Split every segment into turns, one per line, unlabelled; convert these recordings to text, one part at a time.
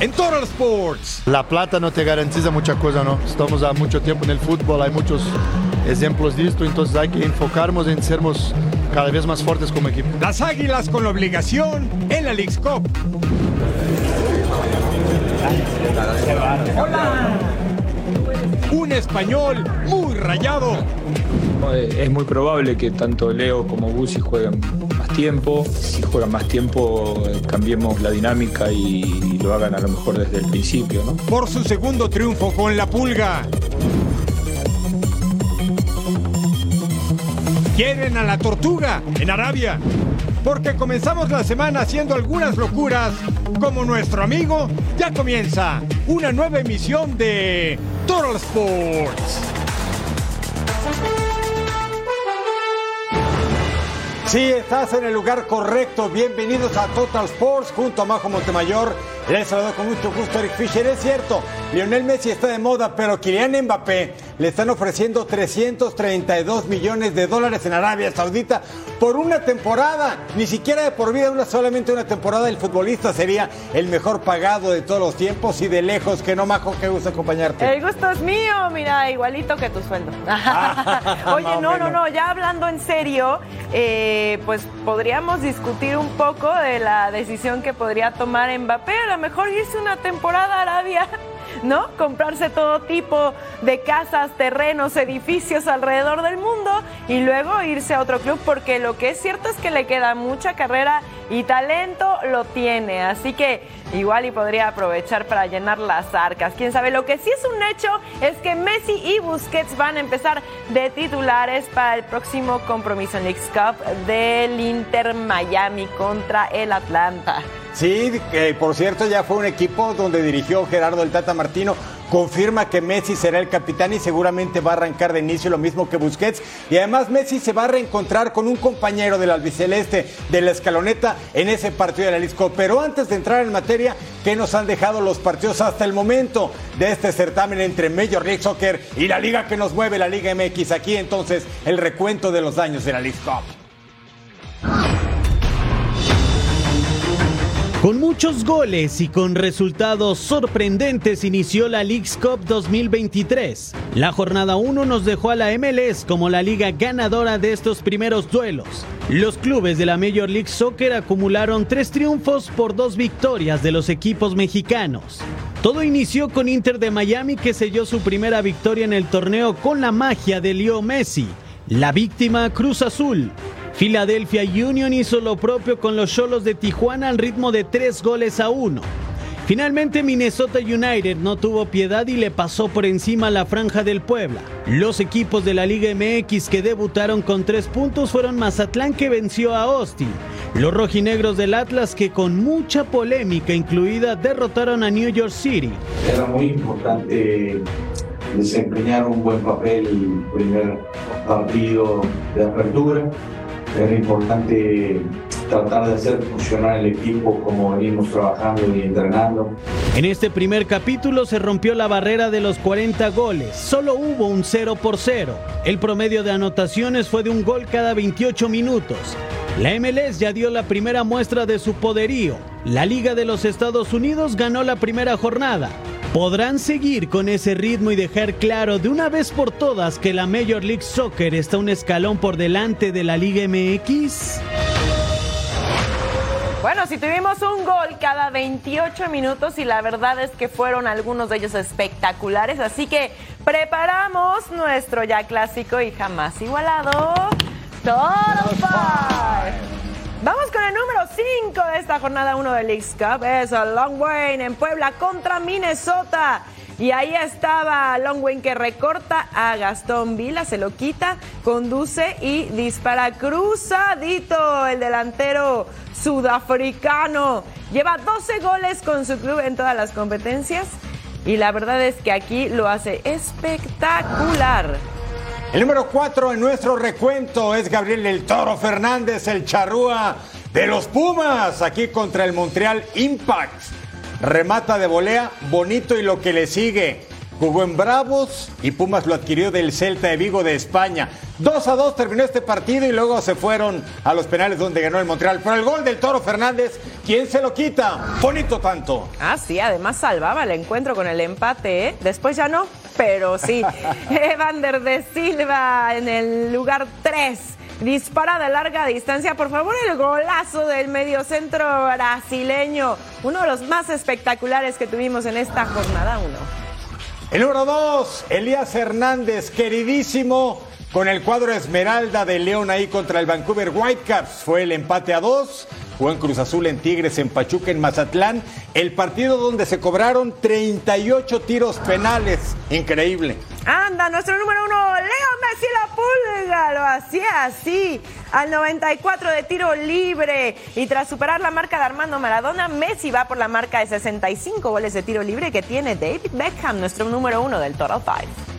En Total Sports.
La plata no te garantiza mucha cosa, ¿no? Estamos a mucho tiempo en el fútbol, hay muchos ejemplos de esto, entonces hay que enfocarnos en sermos cada vez más fuertes como equipo.
Las Águilas con la obligación en la League's Cup. Un español muy rayado.
Eh, Es muy probable que tanto Leo como Busi jueguen Si juegan más tiempo, cambiemos la dinámica y lo hagan a lo mejor desde el principio, ¿no?
por su segundo triunfo con la pulga. Quieren a la tortuga en Arabia. Porque comenzamos la semana haciendo algunas locuras, como nuestro amigo, ya comienza una nueva emisión de Total Sports. Sí, estás en el lugar correcto. Bienvenidos a Total Sports junto a Majo Montemayor. Les saludo con mucho gusto Eric Fisher. Es cierto, Lionel Messi está de moda, pero Kylian Mbappé le están ofreciendo 332 millones de dólares en Arabia Saudita por una temporada. Ni siquiera de por vida, una, solamente una temporada. El futbolista sería el mejor pagado de todos los tiempos y de lejos. Que no, Majo, que gusta acompañarte.
El gusto es mío, mira, igualito que tu sueldo. Oye,
más o
no, no, no, ya hablando en serio, eh, pues podríamos discutir un poco de la decisión que podría tomar Mbappé, a lo mejor irse una temporada a Arabia. ¿No? Comprarse todo tipo de casas, terrenos, edificios alrededor del mundo y luego irse a otro club porque lo que es cierto es que le queda mucha carrera y talento lo tiene. Así que igual y podría aprovechar para llenar las arcas. Quién sabe, lo que sí es un hecho es que Messi y Busquets van a empezar de titulares para el próximo compromiso en Leagues Cup del Inter Miami contra el Atlanta.
Sí, que por cierto ya fue un equipo donde dirigió Gerardo el Tata Martino. Confirma que Messi será el capitán y seguramente va a arrancar de inicio lo mismo que Busquets. Y además Messi se va a reencontrar con un compañero del albiceleste de la escaloneta en ese partido de la Lisco. Pero antes de entrar en materia, ¿qué nos han dejado los partidos hasta el momento de este certamen entre Major League Soccer y la liga que nos mueve, la Liga MX? Aquí entonces el recuento de los daños de la League Cup.
Con muchos goles y con resultados sorprendentes inició la Leagues Cup 2023. La jornada 1 nos dejó a la MLS como la liga ganadora de estos primeros duelos. Los clubes de la Major League Soccer acumularon tres triunfos por dos victorias de los equipos mexicanos. Todo inició con Inter de Miami que selló su primera victoria en el torneo con la magia de Leo Messi. La víctima Cruz Azul. Philadelphia Union hizo lo propio con los Cholos de Tijuana al ritmo de tres goles a uno. Finalmente Minnesota United no tuvo piedad y le pasó por encima la franja del Puebla. Los equipos de la Liga MX que debutaron con tres puntos fueron Mazatlán que venció a Austin, los rojinegros del Atlas que con mucha polémica incluida derrotaron a New York City.
Era muy importante desempeñar un buen papel el primer partido de apertura. Era importante tratar de hacer funcionar el equipo como venimos trabajando y entrenando.
En este primer capítulo se rompió la barrera de los 40 goles. Solo hubo un 0 por 0. El promedio de anotaciones fue de un gol cada 28 minutos. La MLS ya dio la primera muestra de su poderío. La Liga de los Estados Unidos ganó la primera jornada. ¿Podrán seguir con ese ritmo y dejar claro de una vez por todas que la Major League Soccer está un escalón por delante de la Liga MX?
Bueno, si tuvimos un gol cada 28 minutos y la verdad es que fueron algunos de ellos espectaculares, así que preparamos nuestro ya clásico y jamás igualado Total Five. Vamos con el número 5 de esta jornada 1 de Leagues Cup. Es Long Wayne en Puebla contra Minnesota. Y ahí estaba Longwen que recorta a Gastón Vila, se lo quita, conduce y dispara cruzadito el delantero sudafricano. Lleva 12 goles con su club en todas las competencias y la verdad es que aquí lo hace espectacular.
El número 4 en nuestro recuento es Gabriel El Toro Fernández, el charrúa de los Pumas, aquí contra el Montreal Impact. Remata de volea, bonito y lo que le sigue. Jugó en Bravos y Pumas lo adquirió del Celta de Vigo de España. 2 a 2 terminó este partido y luego se fueron a los penales donde ganó el Montreal. Pero el gol del Toro Fernández, ¿quién se lo quita? Bonito tanto.
Ah, sí, además salvaba el encuentro con el empate, ¿eh? Después ya no, pero sí. Evander de Silva en el lugar 3. Dispara de larga distancia, por favor, el golazo del mediocentro brasileño. Uno de los más espectaculares que tuvimos en esta jornada 1.
El número 2, Elías Hernández, queridísimo, con el cuadro Esmeralda de León ahí contra el Vancouver Whitecaps. Fue el empate a dos. Jugó en Cruz Azul, en Tigres, en Pachuca, en Mazatlán. El partido donde se cobraron 38 tiros penales. Increíble.
Anda, nuestro número uno, Leo Messi la pulga, lo hacía así, al 94 de tiro libre. Y tras superar la marca de Armando Maradona, Messi va por la marca de 65 goles de tiro libre que tiene David Beckham, nuestro número uno del Total Five.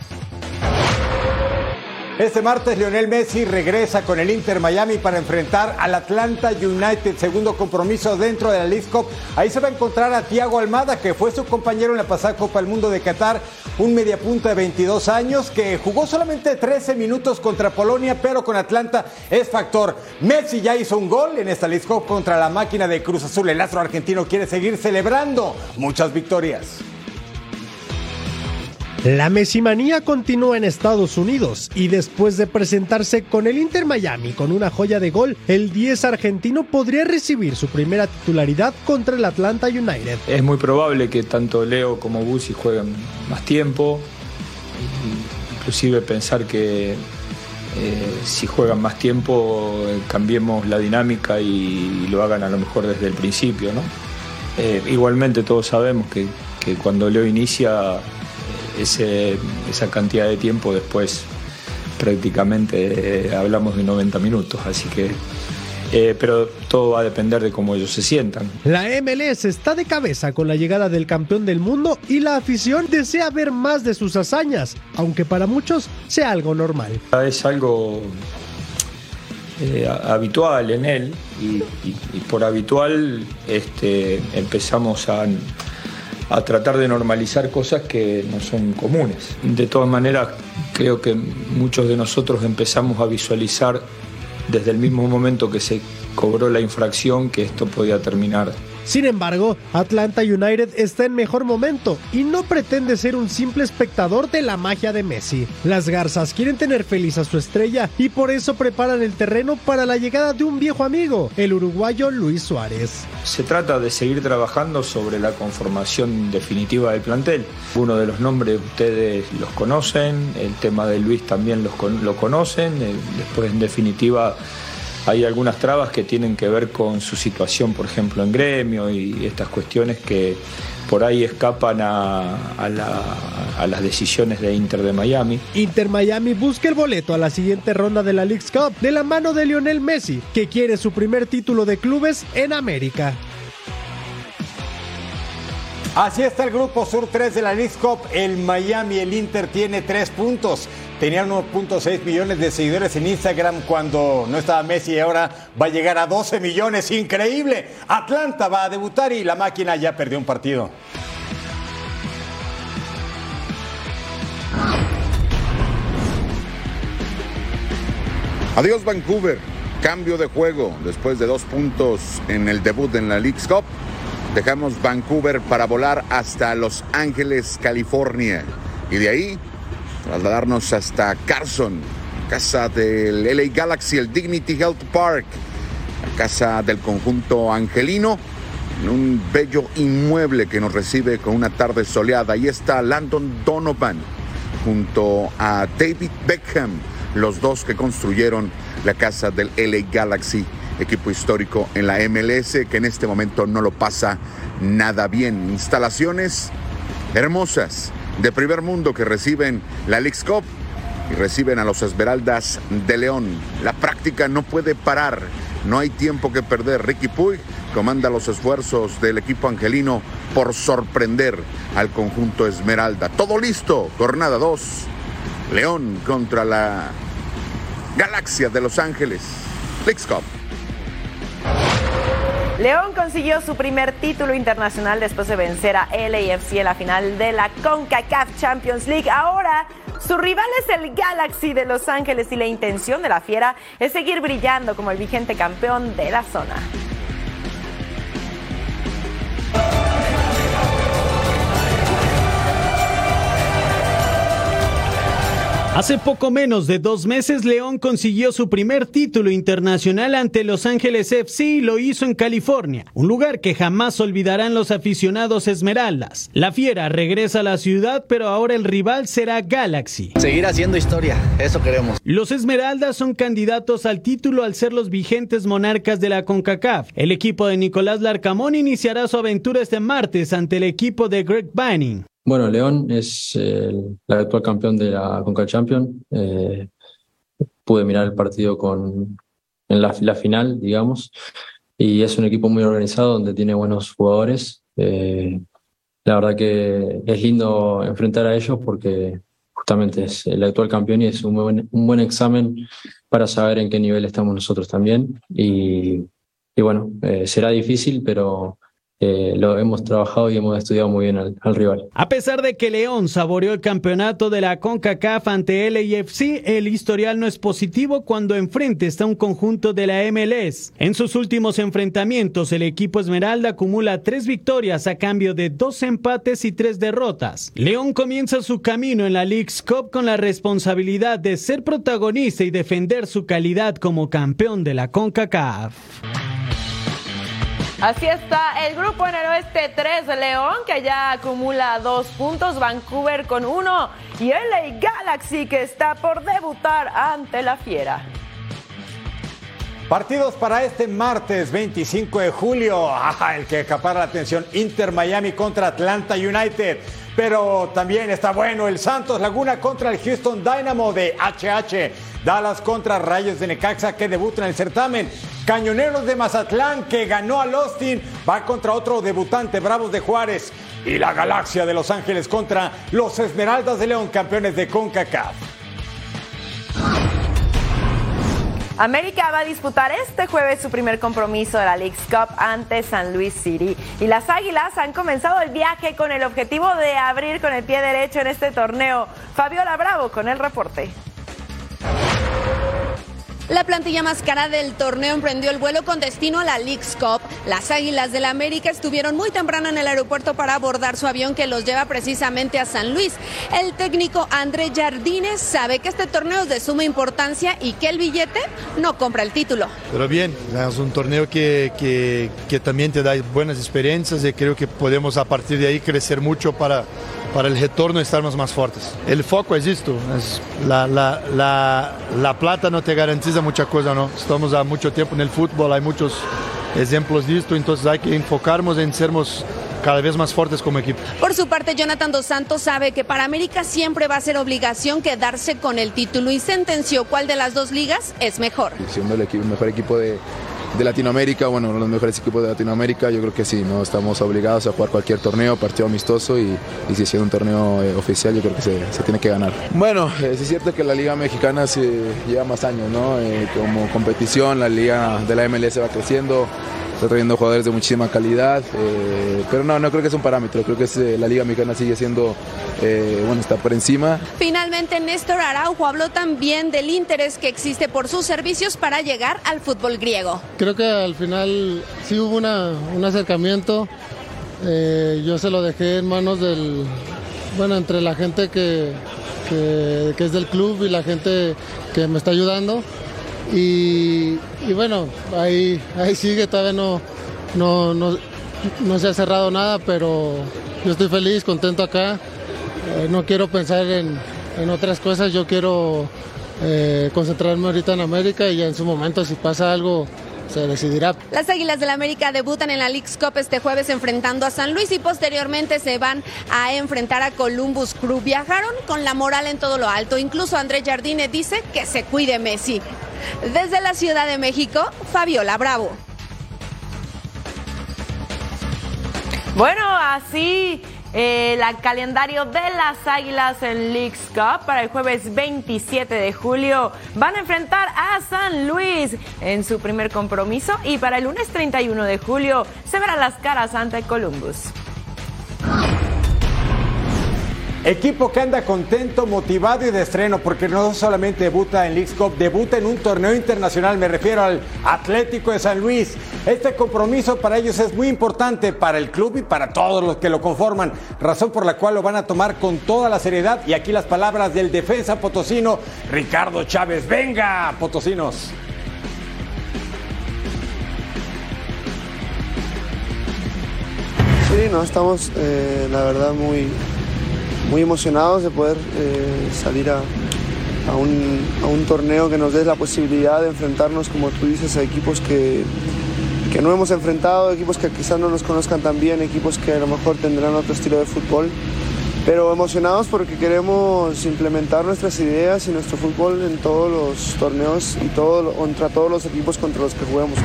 Este martes Lionel Messi regresa con el Inter Miami para enfrentar al Atlanta United, segundo compromiso dentro de la League Cup. Ahí se va a encontrar a Thiago Almada, que fue su compañero en la pasada Copa del Mundo de Qatar, un mediapunta de 22 años que jugó solamente 13 minutos contra Polonia, pero con Atlanta es factor. Messi ya hizo un gol en esta League Cup contra la máquina de Cruz Azul. El astro argentino quiere seguir celebrando muchas victorias.
La Messimanía continúa en Estados Unidos y después de presentarse con el Inter Miami con una joya de gol, el 10 argentino podría recibir su primera titularidad contra el Atlanta United.
Es muy probable que tanto Leo como Busi jueguen más tiempo, inclusive pensar que eh, si juegan más tiempo eh, cambiemos la dinámica y, lo hagan a lo mejor desde el principio. Eh, igualmente todos sabemos que cuando Leo inicia ese, esa cantidad de tiempo después prácticamente eh, hablamos de 90 minutos, así que eh, pero todo va a depender de cómo ellos se sientan.
La MLS está de cabeza con la llegada del campeón del mundo y la afición desea ver más de sus hazañas, aunque para muchos sea algo normal.
Es algo eh, habitual en él y, y, y, por habitual este, empezamos a a tratar de normalizar cosas que no son comunes. De todas maneras, creo que muchos de nosotros empezamos a visualizar desde el mismo momento que se cobró la infracción que esto podía terminar
sin embargo, Atlanta United está en mejor momento y no pretende ser un simple espectador de la magia de Messi. Las Garzas quieren tener feliz a su estrella y por eso preparan el terreno para la llegada de un viejo amigo, el uruguayo Luis Suárez.
Se trata de seguir trabajando sobre la conformación definitiva del plantel. Uno de los nombres ustedes los conocen, el tema de Luis también los, lo conocen, después en definitiva hay algunas trabas que tienen que ver con su situación, por ejemplo, en gremio y estas cuestiones que por ahí escapan a, a, la, a, las decisiones de Inter de Miami.
Inter Miami busca el boleto a la siguiente ronda de la League's Cup de la mano de Lionel Messi, que quiere su primer título de clubes en América.
Así está el grupo Sur 3 de la League Cup. El Miami, el Inter tiene tres puntos. Tenían 1.6 millones de seguidores en Instagram cuando no estaba Messi y ahora va a llegar a 12 millones. Increíble. Atlanta va a debutar y la máquina ya perdió un partido.
Adiós Vancouver. Cambio de juego después de dos puntos en el debut en la League's Cup. Dejamos Vancouver para volar hasta Los Ángeles, California. Y de ahí trasladarnos hasta Carson, casa del LA Galaxy, el Dignity Health Park, la casa del conjunto angelino, en un bello inmueble que nos recibe con una tarde soleada. Ahí está Landon Donovan junto a David Beckham, los dos que construyeron la casa del LA Galaxy, equipo histórico en la MLS que en este momento no lo pasa nada bien. Instalaciones hermosas de primer mundo que reciben la League's Cup y reciben a los Esmeraldas de León. La práctica no puede parar, no hay tiempo que perder. Ricky Puig comanda los esfuerzos del equipo angelino por sorprender al conjunto Esmeralda. Todo listo, jornada 2. León contra la Galaxia de Los Ángeles. League's Cup.
León consiguió su primer título internacional después de vencer a LAFC en la final de la CONCACAF Champions League. Ahora su rival es el Galaxy de Los Ángeles y la intención de la Fiera es seguir brillando como el vigente campeón de la zona.
Hace poco menos de dos meses, León consiguió su primer título internacional ante Los Ángeles FC y lo hizo en California, un lugar que jamás olvidarán los aficionados Esmeraldas. La Fiera regresa a la ciudad, pero ahora el rival será Galaxy.
Seguir haciendo historia, eso queremos.
Los Esmeraldas son candidatos al título al ser los vigentes monarcas de la CONCACAF. El equipo de Nicolás Larcamón iniciará su aventura este martes ante el equipo de Greg Banning.
Bueno, León es el, actual campeón de la Conca Champions. Eh, pude mirar el partido con, en la, final, digamos, y es un equipo muy organizado donde tiene buenos jugadores. Eh, la verdad que es lindo enfrentar a ellos porque justamente es el actual campeón y es un buen, un buen examen para saber en qué nivel estamos nosotros también. Y, y bueno, eh, será difícil, pero eh, lo hemos trabajado y hemos estudiado muy bien al, rival.
A pesar de que León saboreó el campeonato de la CONCACAF ante LAFC, el historial no es positivo cuando enfrente está un conjunto de la MLS. En sus últimos enfrentamientos, el equipo Esmeralda acumula tres victorias a cambio de dos empates y tres derrotas. León comienza su camino en la League's Cup con la responsabilidad de ser protagonista y defender su calidad como campeón de la CONCACAF.
Así está el grupo en el oeste 3 de León, que ya acumula dos puntos, Vancouver con uno y LA Galaxy que está por debutar ante la Fiera.
Partidos para este martes 25 de julio. el que acapara la atención, Inter Miami contra Atlanta United. Pero también está bueno el Santos Laguna contra el Houston Dynamo de HH. Dallas contra Rayos de Necaxa que debutan en el certamen. Cañoneros de Mazatlán que ganó al Austin va contra otro debutante Bravos de Juárez. Y la Galaxia de Los Ángeles contra los Esmeraldas de León, campeones de CONCACAF.
América va a disputar este jueves su primer compromiso de la League's Cup ante San Luis City. Y las Águilas han comenzado el viaje con el objetivo de abrir con el pie derecho en este torneo. Fabiola Bravo con el reporte.
La plantilla más cara del torneo emprendió el vuelo con destino a la League's Cup. Las Águilas del la América estuvieron muy temprano en el aeropuerto para abordar su avión que los lleva precisamente a San Luis. El técnico André Jardines sabe que este torneo es de suma importancia y que el billete no compra el título.
Pero bien, es un torneo que, que, que también te da buenas experiencias y creo que podemos a partir de ahí crecer mucho para para el retorno estarmos más fuertes. El foco es esto, es la, la, la, la, plata no te garantiza mucha cosa, ¿no? Estamos a mucho tiempo en el fútbol, hay muchos ejemplos de esto, entonces hay que enfocarnos en sermos cada vez más fuertes como equipo.
Por su parte, Jonathan Dos Santos sabe que para América siempre va a ser obligación quedarse con el título y sentenció cuál de las dos ligas es mejor.
Siendo el, equipo, el mejor equipo de, de Latinoamérica, bueno, uno de los mejores equipos de Latinoamérica, yo creo que sí, no estamos obligados a jugar cualquier torneo, partido amistoso y, si es un torneo eh, oficial, yo creo que se, se, tiene que ganar. Bueno, eh, es cierto que la Liga Mexicana se lleva más años, ¿no? Eh, como competición, la Liga de la MLS va creciendo está trayendo jugadores de muchísima calidad, eh, pero no, no creo que es un parámetro, creo que es, eh, la Liga Mexicana sigue siendo, eh, bueno, está por encima.
Finalmente, Néstor Araujo habló también del interés que existe por sus servicios para llegar al fútbol griego.
Creo que al final sí hubo una, un acercamiento, yo se lo dejé en manos del, bueno, entre la gente que, que, que es del club y la gente que me está ayudando. Y, bueno, ahí, ahí sigue, todavía no, no, no, se ha cerrado nada, pero yo estoy feliz, contento acá. Eh, no quiero pensar en, en, otras cosas, yo quiero eh, concentrarme ahorita en América y en su momento si pasa algo se decidirá.
Las Águilas del América debutan en la League's Cup este jueves enfrentando a San Luis y posteriormente se van a enfrentar a Columbus Crew. Viajaron con la moral en todo lo alto. Incluso Andrés Jardine dice que se cuide Messi. Desde la Ciudad de México, Fabiola Bravo.
Bueno, así el calendario de las Águilas en Leagues Cup para el jueves 27 de julio. Van a enfrentar a San Luis en su primer compromiso y para el lunes 31 de julio se verán las caras ante Columbus.
Equipo que anda contento, motivado y de estreno, porque no solamente debuta en League Cup, debuta en un torneo internacional, me refiero al Atlético de San Luis. Este compromiso para ellos es muy importante para el club y para todos los que lo conforman, razón por la cual lo van a tomar con toda la seriedad. Y aquí las palabras del defensa potosino, Ricardo Chávez. Venga, potosinos.
Sí, no, estamos eh, la verdad muy, muy emocionados de poder eh, salir a, a, un, a, un, torneo que nos dé la posibilidad de enfrentarnos, como tú dices, a equipos que, que no hemos enfrentado, equipos que quizás no nos conozcan tan bien, equipos que a lo mejor tendrán otro estilo de fútbol. Pero emocionados porque queremos implementar nuestras ideas y nuestro fútbol en todos los torneos y todo, contra todos los equipos contra los que juguemos.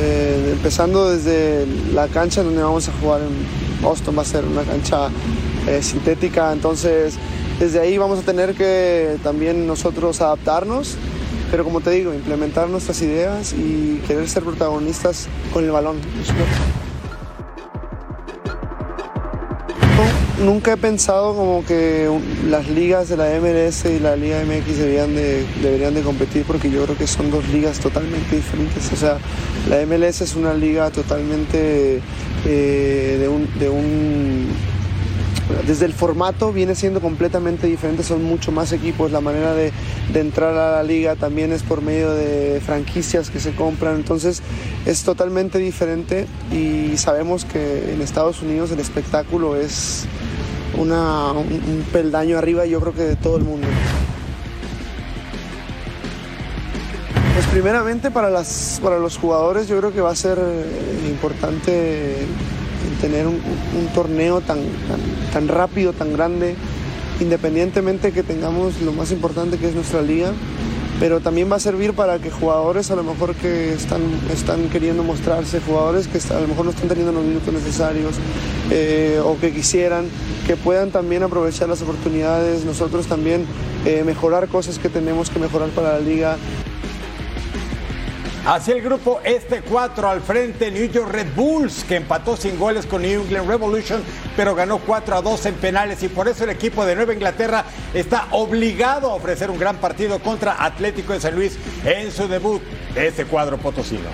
Eh, empezando desde la cancha donde vamos a jugar en Boston, va a ser una cancha eh, sintética, entonces desde ahí vamos a tener que también nosotros adaptarnos, pero como te digo, implementar nuestras ideas y querer ser protagonistas con el balón. Nunca he pensado como que las ligas de la MLS y la Liga MX deberían de, competir porque yo creo que son dos ligas totalmente diferentes. O sea, la MLS es una liga totalmente eh, de, un, de un desde el formato viene siendo completamente diferente, son mucho más equipos, la manera de, de, entrar a la liga también es por medio de franquicias que se compran, entonces es totalmente diferente y sabemos que en Estados Unidos el espectáculo es una, un, peldaño arriba yo creo que de todo el mundo. Pues primeramente para, las, para los jugadores yo creo que va a ser importante tener un, un torneo tan, tan, tan, rápido, tan grande, independientemente que tengamos lo más importante que es nuestra liga, pero también va a servir para que jugadores a lo mejor que están, están queriendo mostrarse, jugadores que a lo mejor no están teniendo los minutos necesarios eh, o que quisieran, que puedan también aprovechar las oportunidades, nosotros también eh, mejorar cosas que tenemos que mejorar para la liga.
Hacia el grupo este 4 al frente New York Red Bulls, que empató sin goles con New England Revolution, pero ganó 4 a 2 en penales y por eso el equipo de Nueva Inglaterra está obligado a ofrecer un gran partido contra Atlético de San Luis en su debut de este cuadro potosino.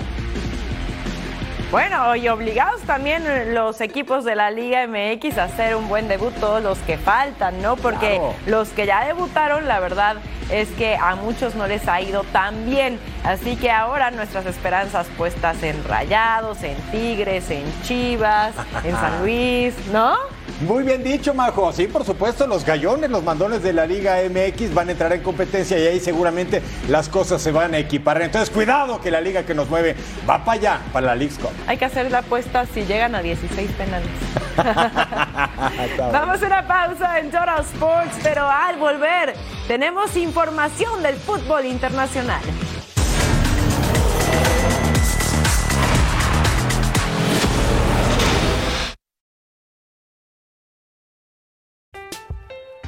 Bueno, y obligados también los equipos de la Liga MX a hacer un buen debut, todos los que faltan, ¿no? Porque claro. los que ya debutaron, la verdad es que a muchos no les ha ido tan bien. Así que ahora nuestras esperanzas puestas en Rayados, en Tigres, en Chivas, en San Luis, ¿no?
Muy bien dicho, Majo. Sí, por supuesto, los gallones, los mandones de la Liga MX van a entrar en competencia y ahí seguramente las cosas se van a equipar. Entonces, cuidado que la liga que nos mueve va para allá, para la League Cup.
Hay que hacer la apuesta si llegan a 16 penales. Vamos a una pausa en Total Sports, pero al volver tenemos información del fútbol internacional.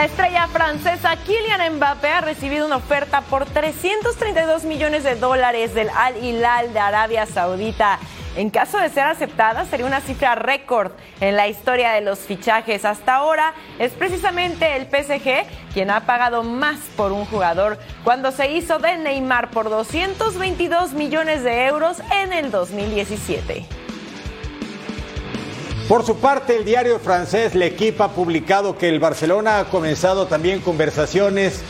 La estrella francesa Kylian Mbappé ha recibido una oferta por 332 millones de dólares del Al Hilal de Arabia Saudita. En caso de ser aceptada, sería una cifra récord en la historia de los fichajes. Hasta ahora es precisamente el PSG quien ha pagado más por un jugador cuando se hizo de Neymar por 222 millones de euros en el 2017.
Por su parte, el diario francés L'Equipe ha publicado que el Barcelona ha comenzado también conversaciones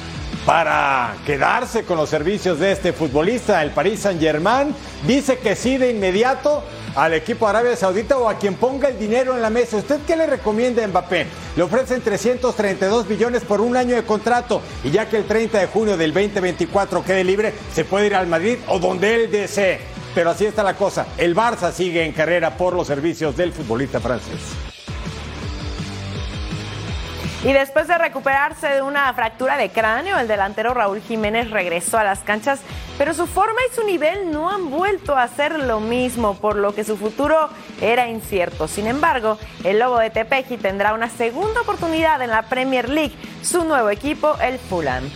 para quedarse con los servicios de este futbolista. El Paris Saint-Germain dice que sí de inmediato al equipo Arabia Saudita o a quien ponga el dinero en la mesa. ¿Usted qué le recomienda a Mbappé? Le ofrecen 332 millones por un año de contrato y ya que el 30 de junio del 2024 quede libre, se puede ir al Madrid o donde él desee. Pero así está la cosa. El Barça sigue en carrera por los servicios del futbolista francés.
Y después de recuperarse de una fractura de cráneo, el delantero Raúl Jiménez regresó a las canchas, pero su forma y su nivel no han vuelto a ser lo mismo, por lo que su futuro era incierto. Sin embargo, el Lobo de Tepeji tendrá una segunda oportunidad en la Premier League, su nuevo equipo, el Fulham.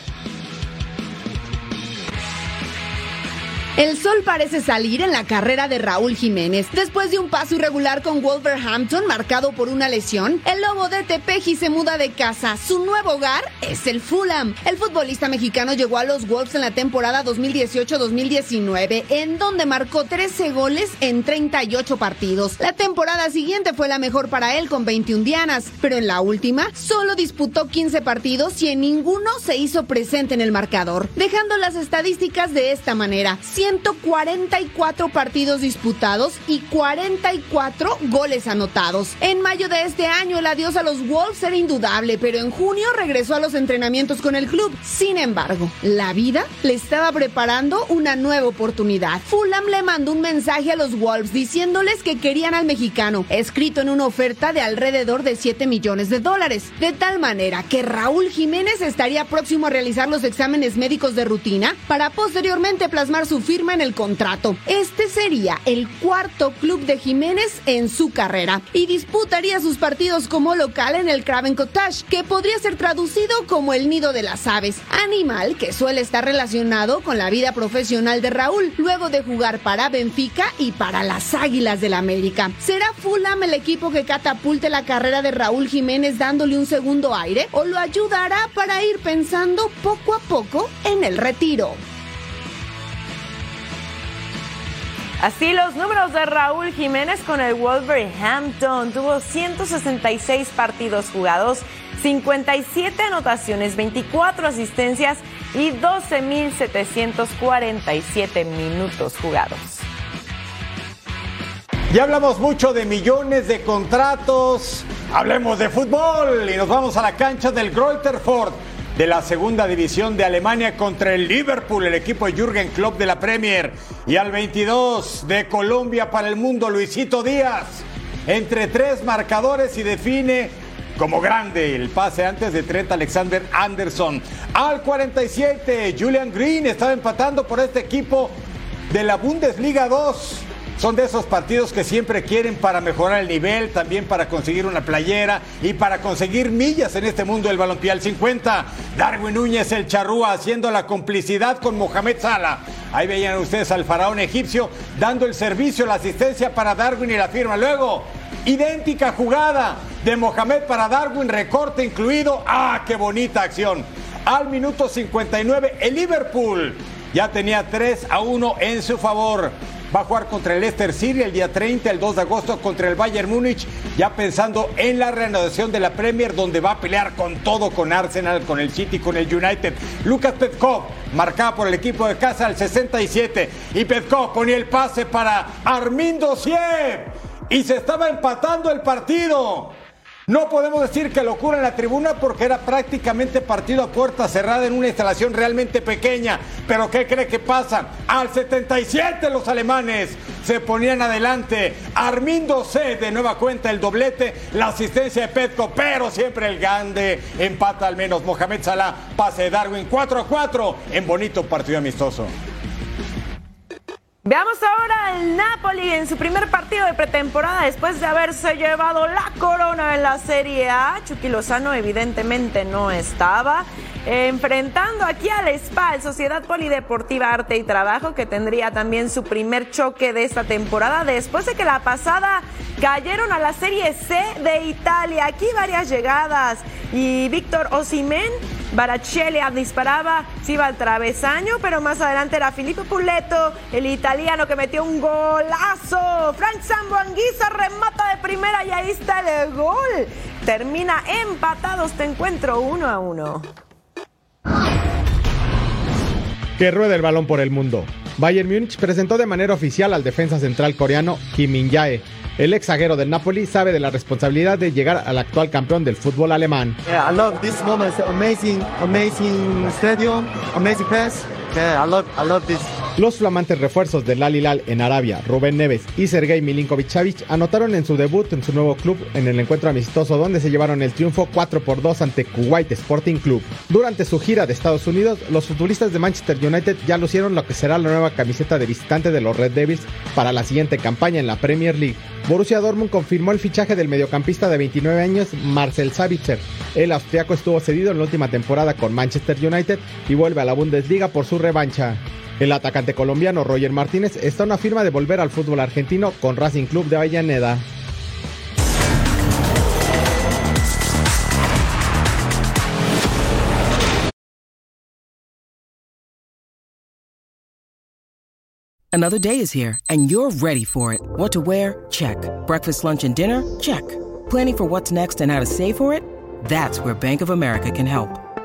El sol parece salir en la carrera de Raúl Jiménez. Después de un paso irregular con Wolverhampton marcado por una lesión, el lobo de Tepeji se muda de casa. Su nuevo hogar es el Fulham. El futbolista mexicano llegó a los Wolves en la temporada 2018-2019, en donde marcó 13 goles en 38 partidos. La temporada siguiente fue la mejor para él con 21 dianas, pero en la última solo disputó 15 partidos y en ninguno se hizo presente en el marcador, dejando las estadísticas de esta manera. 144 partidos disputados y 44 goles anotados. En mayo de este año el adiós a los Wolves era indudable, pero en junio regresó a los entrenamientos con el club. Sin embargo, la vida le estaba preparando una nueva oportunidad. Fulham le mandó un mensaje a los Wolves diciéndoles que querían al mexicano, escrito en una oferta de alrededor de 7 millones de dólares, de tal manera que Raúl Jiménez estaría próximo a realizar los exámenes médicos de rutina para posteriormente plasmar su firma en el contrato. Este sería el cuarto club de Jiménez en su carrera y disputaría sus partidos como local en el Craven Cottage, que podría ser traducido como el nido de las aves, animal que suele estar relacionado con la vida profesional de Raúl, luego de jugar para Benfica y para las Águilas del la América. ¿Será Fulham el equipo que catapulte la carrera de Raúl Jiménez dándole un segundo aire o lo ayudará para ir pensando poco a poco en el retiro?
Así los números de Raúl Jiménez con el Wolverhampton. Tuvo 166 partidos jugados, 57 anotaciones, 24 asistencias y 12.747 minutos jugados.
Ya hablamos mucho de millones de contratos. Hablemos de fútbol y nos vamos a la cancha del Greuther Ford de la segunda división de Alemania contra el Liverpool, el equipo de Jürgen Klopp de la Premier. Y al 22 de Colombia para el mundo, Luisito Díaz. Entre tres marcadores y define como grande el pase antes de Trent Alexander Anderson. Al 47, Julian Green estaba empatando por este equipo de la Bundesliga 2. Son de esos partidos que siempre quieren para mejorar el nivel, también para conseguir una playera y para conseguir millas en este mundo del balompié al 50. Darwin Núñez, el charrúa, haciendo la complicidad con Mohamed Salah. Ahí veían ustedes al faraón egipcio dando el servicio, la asistencia para Darwin y la firma. Luego, idéntica jugada de Mohamed para Darwin, recorte incluido. ¡Ah, qué bonita acción! Al minuto 59, el Liverpool ya tenía 3 a 1 en su favor. Va a jugar contra el Leicester City el día 30, el 2 de agosto contra el Bayern Múnich, ya pensando en la reanudación de la Premier, donde va a pelear con todo, con Arsenal, con el City, con el United. Lucas Petkov marcaba por el equipo de casa al 67 y Petkov ponía el pase para Armindo Siev y se estaba empatando el partido. No podemos decir que locura en la tribuna porque era prácticamente partido a puerta cerrada en una instalación realmente pequeña. Pero ¿qué cree que pasa? Al 77 los alemanes se ponían adelante. Armindo C de nueva cuenta el doblete, la asistencia de Petco, pero siempre el Gande empata al menos. Mohamed Salah, pase de Darwin 4 a 4 en bonito partido amistoso.
Veamos ahora al Napoli en su primer partido de pretemporada después de haberse llevado la corona en la Serie A. Chucky Lozano evidentemente no estaba. Enfrentando aquí al SPAL, Sociedad Polideportiva Arte y Trabajo, que tendría también su primer choque de esta temporada después de que la pasada cayeron a la Serie C de Italia. Aquí varias llegadas y Víctor Osimen, Barachelli disparaba, se iba al travesaño, pero más adelante era Filippo Puleto, el italiano que metió un golazo. Frank Sambuanguisa remata de primera y ahí está el gol. Termina empatado este encuentro uno a uno.
Que rueda el balón por el mundo. Bayern Múnich presentó de manera oficial al defensa central coreano Kim Min-jae. El ex zaguero del Napoli sabe de la responsabilidad de llegar al actual campeón del fútbol alemán.
Yeah, I love this moment. Amazing, amazing stadium, amazing pass. Yeah, I love this.
Los flamantes refuerzos del Al Hilal en Arabia, Rubén Neves y Sergei Milinkovic-Savic anotaron en su debut en su nuevo club en el encuentro amistoso donde se llevaron el triunfo 4 por 2 ante Kuwait Sporting Club. Durante su gira de Estados Unidos, los futbolistas de Manchester United ya lucieron lo que será la nueva camiseta de visitante de los Red Devils para la siguiente campaña en la Premier League. Borussia Dortmund confirmó el fichaje del mediocampista de 29 años Marcel Sabitzer. El austriaco estuvo cedido en la última temporada con Manchester United y vuelve a la Bundesliga por su revancha. El atacante colombiano Roger Martínez está a una firma de volver al fútbol argentino con Racing Club de Avellaneda.
Another day is here, and you're ready for it. What to wear? Check. Breakfast, lunch, and dinner? Check. Planning for what's next and how to save for it? That's where Bank of America can help.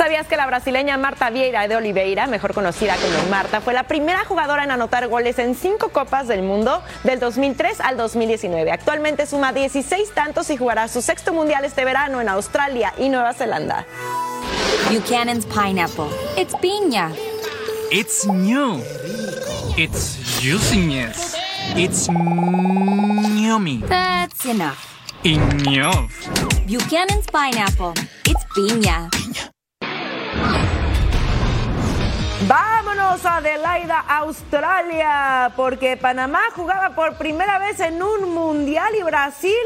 ¿Sabías que la brasileña Marta Vieira de Oliveira, mejor conocida como Marta, fue la primera jugadora en anotar goles en cinco Copas del Mundo del 2003 al 2019? Actualmente suma 16 tantos y jugará su sexto mundial este verano en Australia y Nueva Zelanda.
Buchanan's Pineapple. It's piña.
It's new. It's juiciness. It's yummy.
That's enough.
Enough.
Buchanan's Pineapple. It's piña.
Vámonos Adelaida, Australia, porque Panamá jugaba por primera vez en un mundial y Brasil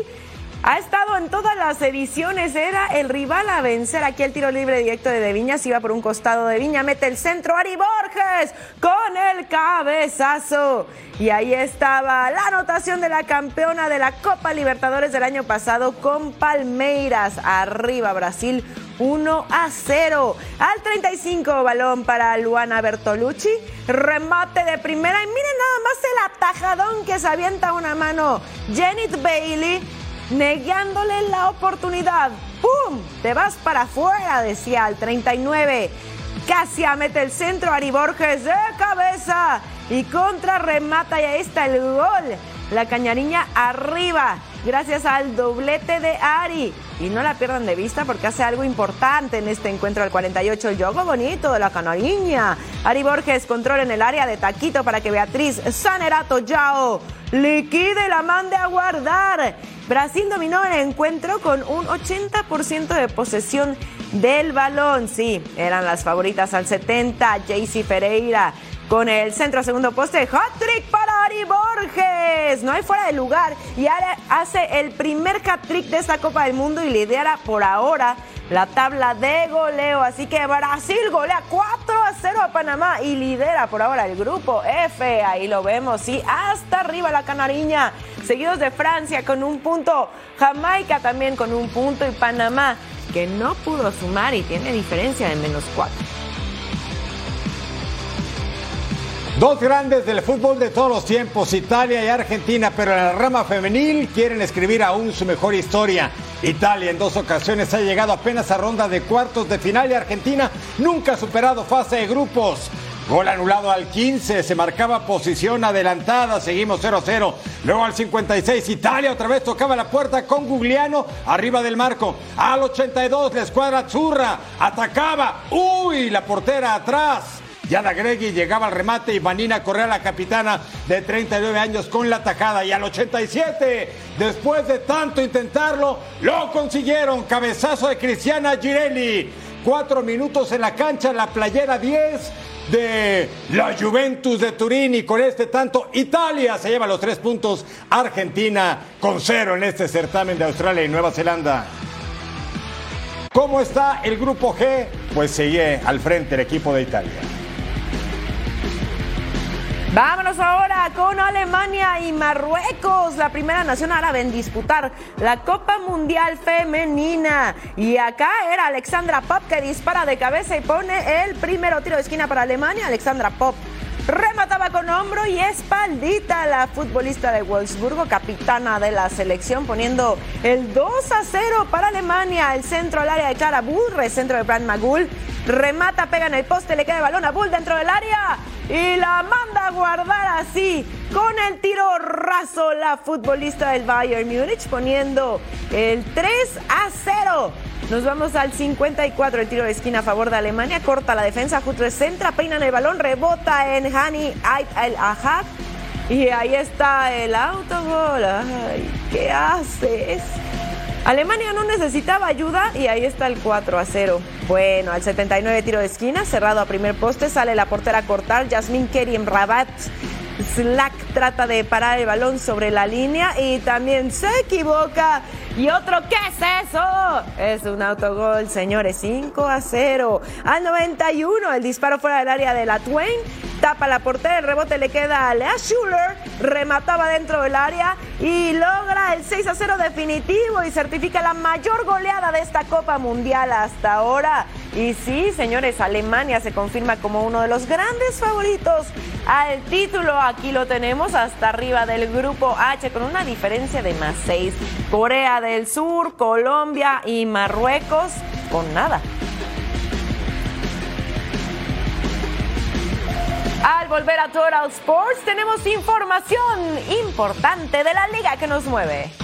ha estado en todas las ediciones, era el rival a vencer. Aquí el tiro libre directo de De Viñas iba por un costado de Viña, mete el centro Ari Borges con el cabezazo. Y ahí estaba la anotación de la campeona de la Copa Libertadores del año pasado con Palmeiras. Arriba Brasil 1 a 0. Al 35, balón para Luana Bertolucci. Remate de primera. Y miren nada más el atajadón que se avienta una mano. Janet Bailey negándole la oportunidad. ¡Pum! Te vas para afuera, decía al 39. Casia mete el centro, Ari Borges de cabeza y contra remata y ahí está el gol. La cañariña arriba, gracias al doblete de Ari. Y no la pierdan de vista porque hace algo importante en este encuentro al 48. El bonito de la canariña. Ari Borges control en el área de taquito para que Beatriz Sanerato Yao liquide la mande a guardar. Brasil dominó el encuentro con un 80% de posesión del balón. Sí, eran las favoritas al 70. Jaycee Pereira con el centro segundo poste. Hat-trick para Borges. No hay fuera de lugar. Y ahora hace el primer hat-trick de esta Copa del Mundo y lidera por ahora la tabla de goleo. Así que Brasil golea 4 a 0 a Panamá y lidera por ahora el grupo F. Ahí lo vemos. Y hasta arriba la canariña. Seguidos de Francia con un punto. Jamaica también con un punto. Y Panamá que no pudo sumar y tiene diferencia de menos 4.
Dos grandes del fútbol de todos los tiempos, Italia y Argentina, pero en la rama femenil quieren escribir aún su mejor historia. Italia en dos ocasiones ha llegado apenas a ronda de cuartos de final y Argentina nunca ha superado fase de grupos. Gol anulado al 15, se marcaba posición adelantada, seguimos 0-0. Luego al 56, Italia otra vez tocaba la puerta con Gugliano arriba del marco. Al 82, la escuadra Azzurra atacaba. Uy, la portera atrás. Yana Gregui llegaba al remate y Vanina Correa, la capitana de 39 años, con la tajada. Y al 87, después de tanto intentarlo, lo consiguieron. Cabezazo de Cristiana Girelli. Cuatro minutos en la cancha, la playera 10 de la Juventus de Turín y con este tanto Italia se lleva los tres puntos, Argentina con cero en este certamen de Australia y Nueva Zelanda. ¿Cómo está el grupo G? Pues sigue al frente el equipo de Italia.
Vámonos ahora con Alemania y Marruecos, la primera nación árabe en disputar la Copa Mundial Femenina. Y acá era Alexandra Pop que dispara de cabeza y pone el primero tiro de esquina para Alemania. Alexandra Pop remataba con hombro y espaldita la futbolista de Wolfsburgo, capitana de la selección, poniendo el 2 a 0 para Alemania. El centro al área de Clara Burre, centro de Brand Magul. Remata, pega en el poste, le queda el balón a Bull dentro del área y la manda a guardar así con el tiro raso la futbolista del Bayern Múnich poniendo el 3 a 0. Nos vamos al 54, el tiro de esquina a favor de Alemania, corta la defensa, justo centra, peinan el balón, rebota en Hani el Ahad y ahí está el autogol. Ay, ¿qué haces? Alemania no necesitaba ayuda y ahí está el 4 a 0. Bueno, al 79 tiro de esquina, cerrado a primer poste, sale la portera a cortar, Jasmine en Rabat. Slack trata de parar el balón sobre la línea y también se equivoca. Y otro, ¿qué es eso? Es un autogol, señores, 5 a 0. Al 91, el disparo fuera del área de la Twain. Tapa la portera, el rebote le queda a Lea Schuller. Remataba dentro del área y logra el 6 a 0 definitivo y certifica la mayor goleada de esta Copa Mundial hasta ahora. Y sí, señores, Alemania se confirma como uno de los grandes favoritos al título. Aquí lo tenemos hasta arriba del grupo H con una diferencia de más 6. Corea del Sur, Colombia y Marruecos con nada. Al volver a Total Sports tenemos información importante de la liga que nos mueve.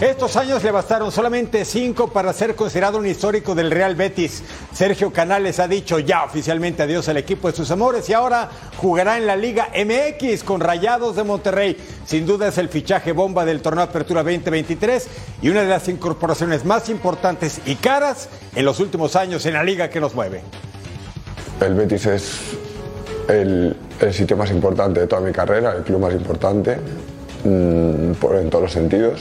Estos años le bastaron solamente cinco para ser considerado un histórico del Real Betis. Sergio Canales ha dicho ya oficialmente adiós al equipo de sus amores y ahora jugará en la Liga MX con Rayados de Monterrey. Sin duda es el fichaje bomba del torneo Apertura 2023 y una de las incorporaciones más importantes y caras en los últimos años en la liga que nos mueve.
El Betis es el, sitio más importante de toda mi carrera, el club más importante por, en todos los sentidos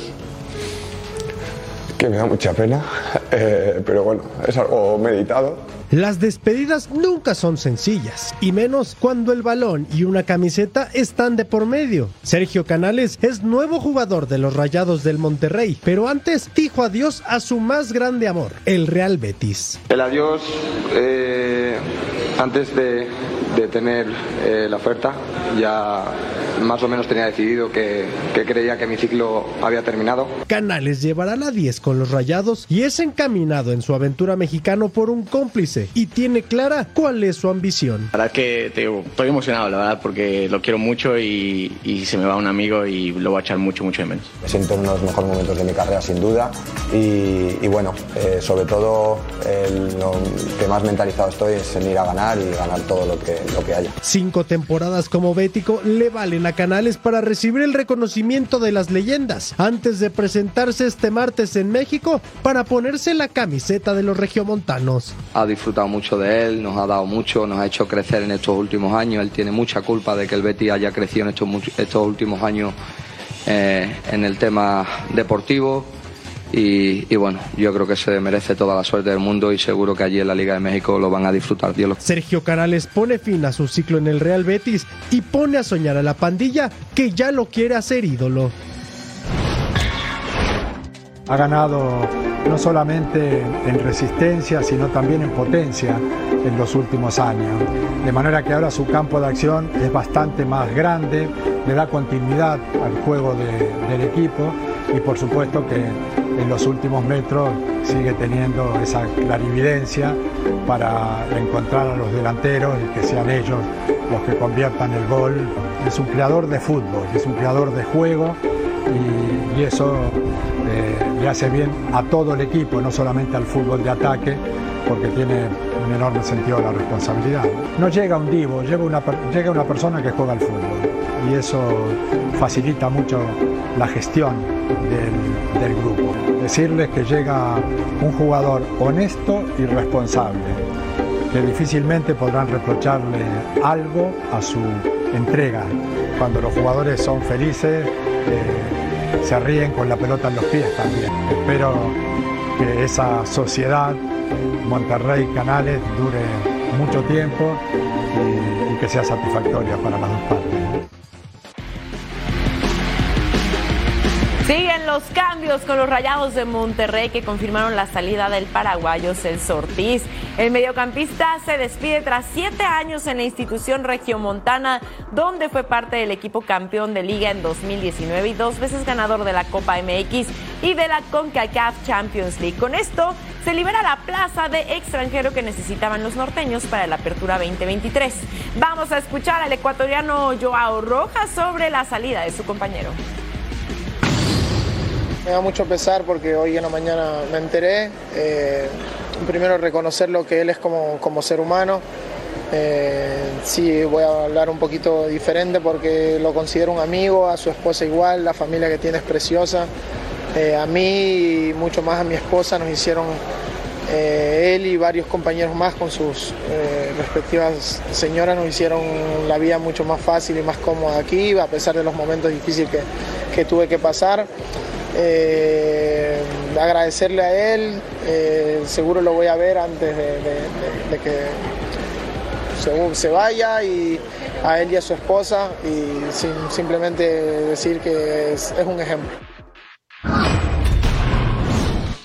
que me da mucha pena, eh, pero bueno, es algo meditado.
Las despedidas nunca son sencillas, y menos cuando el balón y una camiseta están de por medio. Sergio Canales es nuevo jugador de los Rayados del Monterrey, pero antes dijo adiós a su más grande amor, el Real Betis.
El adiós, eh, antes de, de tener eh, la oferta, ya más o menos tenía decidido que, que, creía que mi ciclo había terminado.
Canales llevará la 10 con los Rayados y es encaminado en su aventura mexicano por un cómplice y tiene clara cuál es su ambición.
La verdad que te digo, estoy emocionado, la verdad, porque lo quiero mucho y, y, se me va un amigo y lo voy a echar mucho, mucho de menos.
Me siento en uno de los mejores momentos de mi carrera, sin duda, y, y bueno, eh, sobre todo el, lo que más mentalizado estoy es en ir a ganar y ganar todo lo que, lo que haya.
Cinco temporadas como bético le valen a Canales para recibir el reconocimiento de las leyendas antes de presentarse este martes en México para ponerse la camiseta de los regiomontanos.
Ha disfrutado mucho de él, nos ha dado mucho, nos ha hecho crecer en estos últimos años. Él tiene mucha culpa de que el Betis haya crecido en estos, estos últimos años eh, en el tema deportivo. Y, bueno, yo creo que se merece toda la suerte del mundo y seguro que allí en la Liga de México lo van a disfrutar.
Sergio Canales pone fin a su ciclo en el Real Betis y pone a soñar a la pandilla que ya lo quiere hacer ídolo.
Ha ganado no solamente en resistencia, sino también en potencia en los últimos años. De manera que ahora su campo de acción es bastante más grande, le da continuidad al juego del equipo y por supuesto que en los últimos metros sigue teniendo esa clarividencia para encontrar a los delanteros y que sean ellos los que conviertan el gol. Es un creador de fútbol, es un creador de juego y, eso eh, le hace bien a todo el equipo, no solamente al fútbol de ataque, porque tiene un enorme sentido de la responsabilidad. No llega un divo, llega una, llega una persona que juega al fútbol y eso facilita mucho la gestión del, grupo. Decirles que llega un jugador honesto y responsable, que difícilmente podrán reprocharle algo a su entrega. Cuando los jugadores son felices, eh, se ríen con la pelota en los pies también. Espero que esa sociedad Monterrey Canales dure mucho tiempo y, y que sea satisfactoria para las dos partes.
Los cambios con los Rayados de Monterrey que confirmaron la salida del paraguayo Celso Ortiz. El mediocampista se despide tras siete años en la institución regiomontana, donde fue parte del equipo campeón de liga en 2019 y dos veces ganador de la Copa MX y de la CONCACAF Champions League. Con esto se libera la plaza de extranjero que necesitaban los norteños para la apertura 2023. Vamos a escuchar al ecuatoriano Joao Rojas sobre la salida de su compañero.
Me da mucho pesar porque hoy en la mañana me enteré. Eh, primero reconocer lo que él es como, como ser humano. Eh, sí, voy a hablar un poquito diferente porque lo considero un amigo, a su esposa igual, la familia que tiene es preciosa. Eh, a mí y mucho más a mi esposa nos hicieron él y varios compañeros más con sus respectivas señoras nos hicieron la vida mucho más fácil y más cómoda aquí, a pesar de los momentos difíciles que, que tuve que pasar. Eh, agradecerle a él, seguro lo voy a ver antes de, que se, se, vaya y a él y a su esposa y simplemente decir que es, es un ejemplo.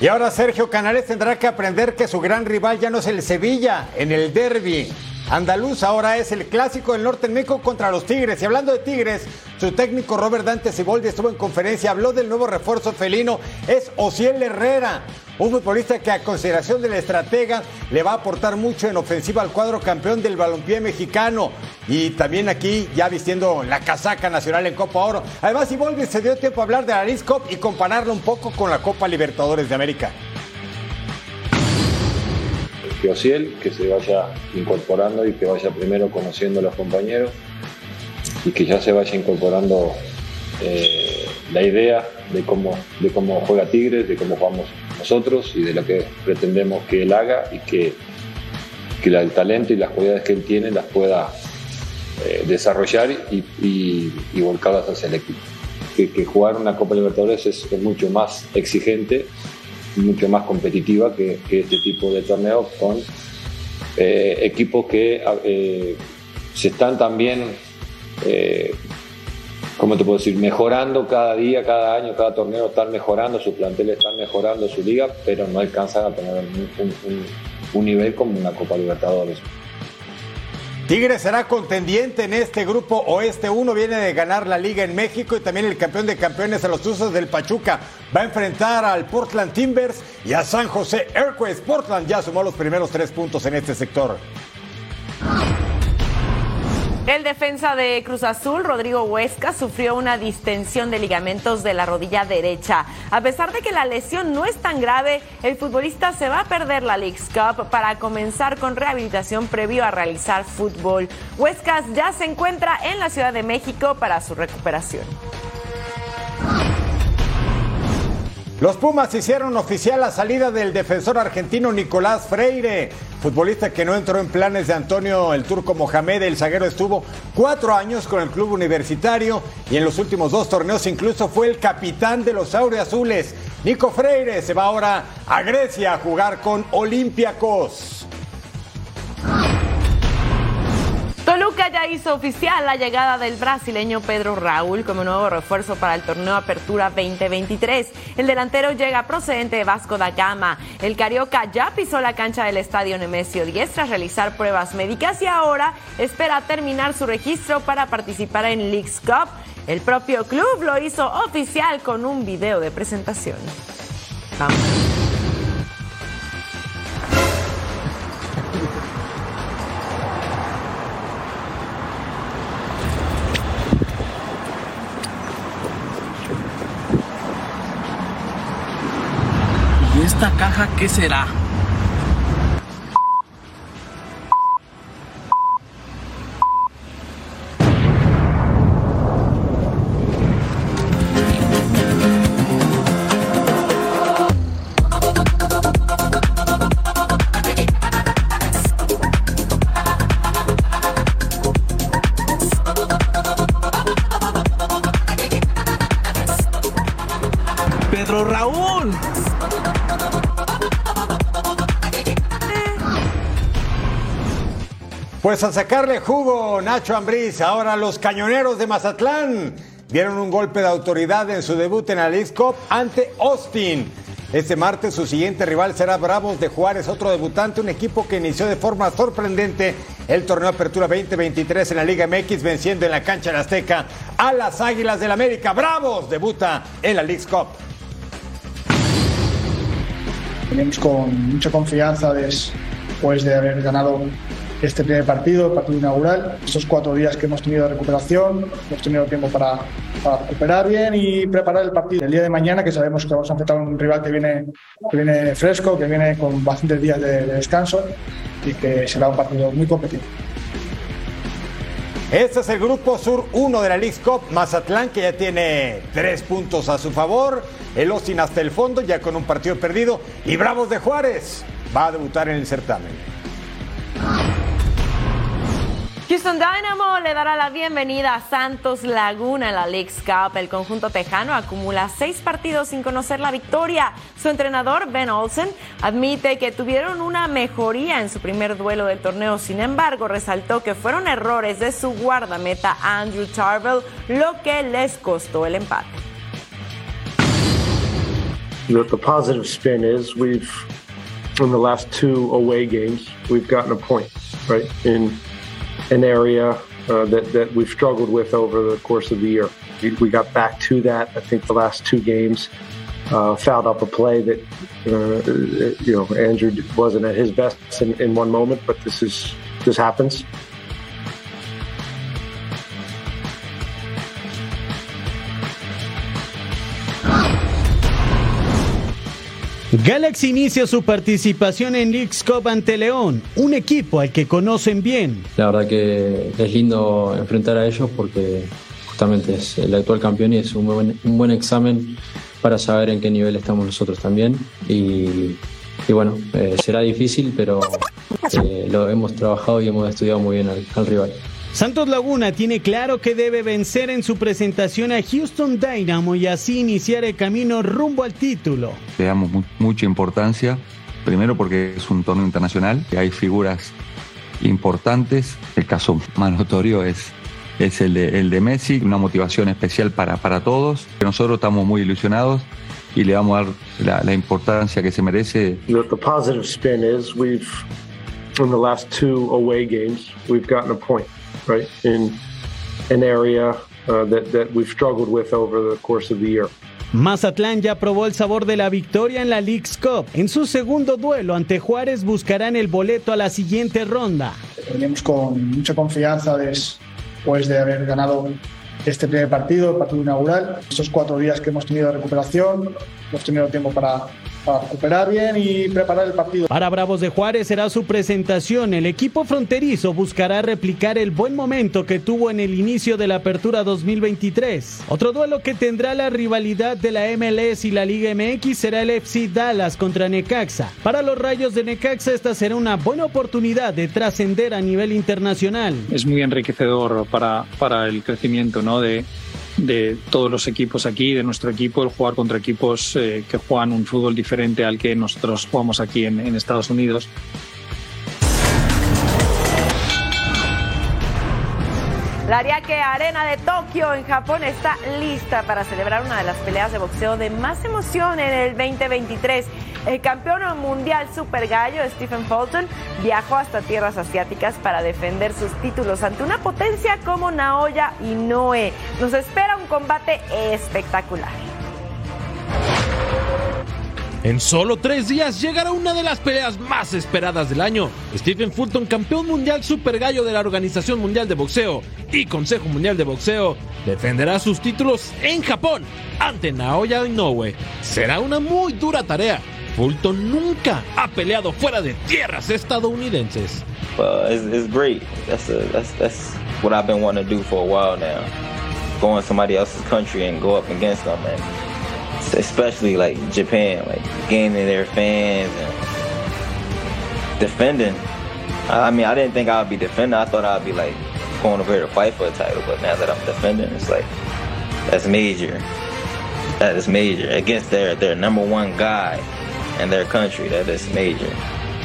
Y ahora Sergio Canales tendrá que aprender que su gran rival ya no es el Sevilla en el derby. Andaluz ahora es el clásico del norte en México contra los Tigres. Y hablando de Tigres, su técnico Robert Dante Siboldi estuvo en conferencia, habló del nuevo refuerzo felino, es Ociel Herrera, un futbolista que a consideración del estratega le va a aportar mucho en ofensiva al cuadro campeón del balompié mexicano. Y también aquí ya vistiendo la casaca nacional en Copa Oro. Además, Siboldi se dio tiempo a hablar de la y compararlo un poco con la Copa Libertadores de América
que Ociel, que se vaya incorporando y que vaya primero conociendo a los compañeros y que ya se vaya incorporando eh, la idea de cómo, de cómo juega Tigres, de cómo jugamos nosotros y de lo que pretendemos que él haga y que, que el talento y las cualidades que él tiene las pueda eh, desarrollar y, y, volcarlas hacia el equipo. Que, que, jugar una Copa Libertadores es, es mucho más exigente mucho más competitiva que, este tipo de torneos con eh, equipos que eh, se están también, eh, ¿cómo te puedo decir?, mejorando cada día, cada año, cada torneo están mejorando, sus planteles están mejorando su liga, pero no alcanzan a tener un nivel como una Copa Libertadores.
Tigres será contendiente en este grupo oeste 1, viene de ganar la liga en México y también el campeón de campeones a los Tuzos del Pachuca. Va a enfrentar al Portland Timbers y a San José Earthquakes. Portland ya sumó los primeros tres puntos en este sector.
El defensa de Cruz Azul, Rodrigo Huesca, sufrió una distensión de ligamentos de la rodilla derecha. A pesar de que la lesión no es tan grave, el futbolista se va a perder la League's Cup para comenzar con rehabilitación previo a realizar fútbol. Huescas ya se encuentra en la Ciudad de México para su recuperación.
Los Pumas hicieron oficial la salida del defensor argentino Nicolás Freire, futbolista que no entró en planes de Antonio el Turco Mohamed. El zaguero estuvo cuatro años con el club universitario y en los últimos dos torneos incluso fue el capitán de los Azules. Nico Freire se va ahora a Grecia a jugar con Olympiacos.
Ya hizo oficial la llegada del brasileño Pedro Raúl como nuevo refuerzo para el torneo Apertura 2023. El delantero llega procedente de Vasco da Gama. El Carioca ya pisó la cancha del estadio Nemesio 10 tras realizar pruebas médicas y ahora espera terminar su registro para participar en Leagues Cup. El propio club lo hizo oficial con un video de presentación. Vamos.
Esta caja qué será?
Pues a sacarle jugo, Nacho Ambriz. Ahora los cañoneros de Mazatlán dieron un golpe de autoridad en su debut en la League Cup ante Austin. Este martes su siguiente rival será Bravos de Juárez, otro debutante, un equipo que inició de forma sorprendente el torneo Apertura 2023 en la Liga MX, venciendo en la cancha de Azteca a las Águilas del América. Bravos debuta en la League Cup.
Venimos con mucha confianza después de haber ganado este primer partido, el partido inaugural. Estos cuatro días que hemos tenido de recuperación, hemos tenido tiempo para, para recuperar bien y preparar el partido. El día de mañana, que sabemos que vamos a enfrentar a un rival que viene, que viene fresco, que viene con bastantes días de, de descanso y que será un partido muy competitivo.
Este es el grupo Sur 1 de la League Cup. Mazatlán, que ya tiene tres puntos a su favor. El Austin hasta el fondo, ya con un partido perdido. Y Bravos de Juárez va a debutar en el certamen.
Houston Dynamo le dará la bienvenida a Santos Laguna en la League's Cup. El conjunto tejano acumula seis partidos sin conocer la victoria. Su entrenador, Ben Olsen, admite que tuvieron una mejoría en su primer duelo del torneo. Sin embargo, resaltó que fueron errores de su guardameta Andrew Tarvell lo que les costó el empate.
An area uh, that, that we've struggled with over the course of the year. We, got back to that, I think, the last two games. Uh, fouled up a play that, uh, you know, Andrew wasn't at his best in, in one moment, but this is, this happens.
Galaxy inicia su participación en Leagues Cup ante León, un equipo al que conocen bien.
La verdad que es lindo enfrentar a ellos porque justamente es el actual campeón y es un buen, un buen examen para saber en qué nivel estamos nosotros también. Y, bueno, eh, será difícil, pero eh, lo hemos trabajado y hemos estudiado muy bien al rival.
Santos Laguna tiene claro que debe vencer en su presentación a Houston Dynamo y así iniciar el camino rumbo al título.
Le damos mu mucha importancia, primero porque es un torneo internacional, que hay figuras importantes, el caso más notorio es, es el, de, el de Messi, una motivación especial para, para todos, nosotros estamos muy ilusionados y le vamos a dar la, la importancia que se merece.
The, positive spin is we've, in the last two away games, we've gotten a point, right? In an area uh, that, that we've struggled with over the course of the year.
Mazatlán ya probó el sabor de la victoria en la League's Cup. En su segundo duelo ante Juárez buscarán el boleto a la siguiente ronda.
Venimos con mucha confianza des- pues de haber ganado este primer partido, el partido inaugural. Estos cuatro días que hemos tenido de recuperación, hemos tenido tiempo para, para recuperar bien y preparar el partido.
Para Bravos de Juárez será su presentación. El equipo fronterizo buscará replicar el buen momento que tuvo en el inicio de la apertura 2023. Otro duelo que tendrá la rivalidad de la MLS y la Liga MX será el FC Dallas contra Necaxa. Para los Rayos de Necaxa esta será una buena oportunidad de trascender a nivel internacional.
Es muy enriquecedor para, para el crecimiento ¿no? de, de todos los equipos aquí, de nuestro equipo, el jugar contra equipos eh, que juegan un fútbol diferente al que nosotros jugamos aquí en, en Estados Unidos.
La Ariake Arena de Tokio en Japón está lista para celebrar una de las peleas de boxeo de más emoción en el 2023. El campeón mundial super gallo Stephen Fulton viajó hasta tierras asiáticas para defender sus títulos ante una potencia como Naoya Inoue. Nos espera un combate espectacular.
En solo tres días llegará una de las peleas más esperadas del año. Stephen Fulton, campeón mundial super gallo de la Organización Mundial de Boxeo y Consejo Mundial de Boxeo, defenderá sus títulos en Japón ante Naoya Inoue. Será una muy dura tarea. Fulton nunca ha peleado fuera de tierras estadounidenses.
Uh, it's, it's great. That's, a, that's, that's what I've been wanting to do for a while now. Go in somebody else's country and go up against them. And especially like Japan, like gaining their fans and defending. I mean, I didn't think I'd be defending. I thought I'd be like going over here to fight for a title. But now that I'm defending, it's like that's major. That is major against their their number one guy in their country. That is major.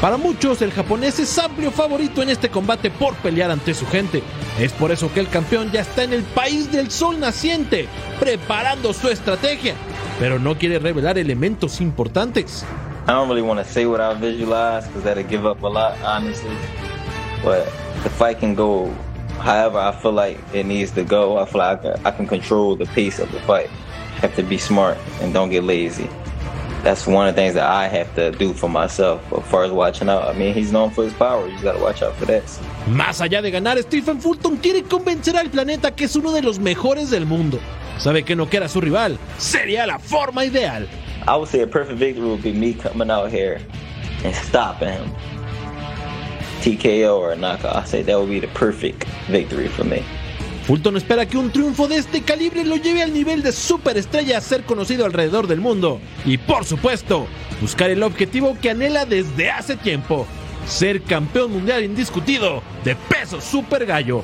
Para muchos, el japonés es amplio favorito en este combate por pelear ante su gente. Es por eso que el campeón ya está en el país del sol naciente, preparando su estrategia, pero no quiere revelar elementos importantes.
I don't really want to say what I visualize because that'll give up a lot, honestly. But the fight can go however I feel like it needs to go. I feel like I can, I can control the pace of the fight. Have to be smart and don't get lazy. That's one of the things that I have to do for myself. Far as watching out, I mean, he's known for his power. You just got to watch out for that.
Más allá de ganar, Stephen Fulton quiere convencer al planeta que es uno de los mejores del mundo. Sabe que no quiera a su rival. Sería la forma ideal.
I would say a perfect victory would be me coming out here and stopping him. TKO or knockout. I say that would be the perfect victory for me.
Fulton espera que un triunfo de este calibre lo lleve al nivel de superestrella a ser conocido alrededor del mundo. Y por supuesto, buscar el objetivo que anhela desde hace tiempo. Ser campeón mundial indiscutido de peso super gallo.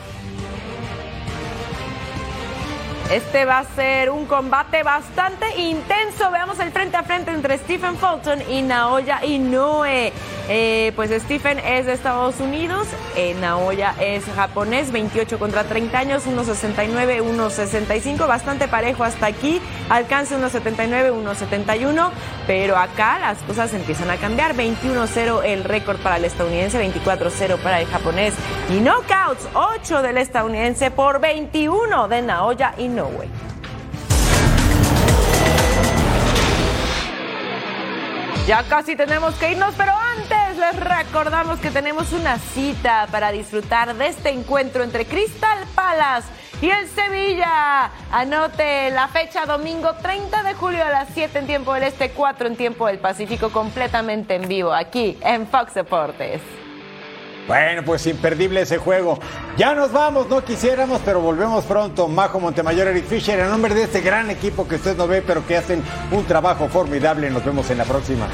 Este va a ser un combate bastante intenso. Veamos el frente a frente entre Stephen Fulton y Naoya Inoue. Eh, pues Stephen es de Estados Unidos, eh, Naoya es japonés, 28 contra 30 años, 1.69, 1.65, bastante parejo hasta aquí, alcance 1.79, 1.71, pero acá las cosas empiezan a cambiar, 21-0 el récord para el estadounidense, 24-0 para el japonés y knockouts, 8 del estadounidense por 21 de Naoya Inoue. Ya casi tenemos que irnos, pero antes les recordamos que tenemos una cita para disfrutar de este encuentro entre Crystal Palace y el Sevilla. Anote la fecha domingo 30 de julio a las 7 en tiempo del Este, 4 en tiempo del Pacífico, completamente en vivo aquí en Fox Deportes.
Bueno, pues imperdible ese juego. Ya nos vamos, no quisiéramos, pero volvemos pronto. Majo Montemayor, Eric Fisher, en nombre de este gran equipo que usted no ve, pero que hacen un trabajo formidable. Nos vemos en la próxima.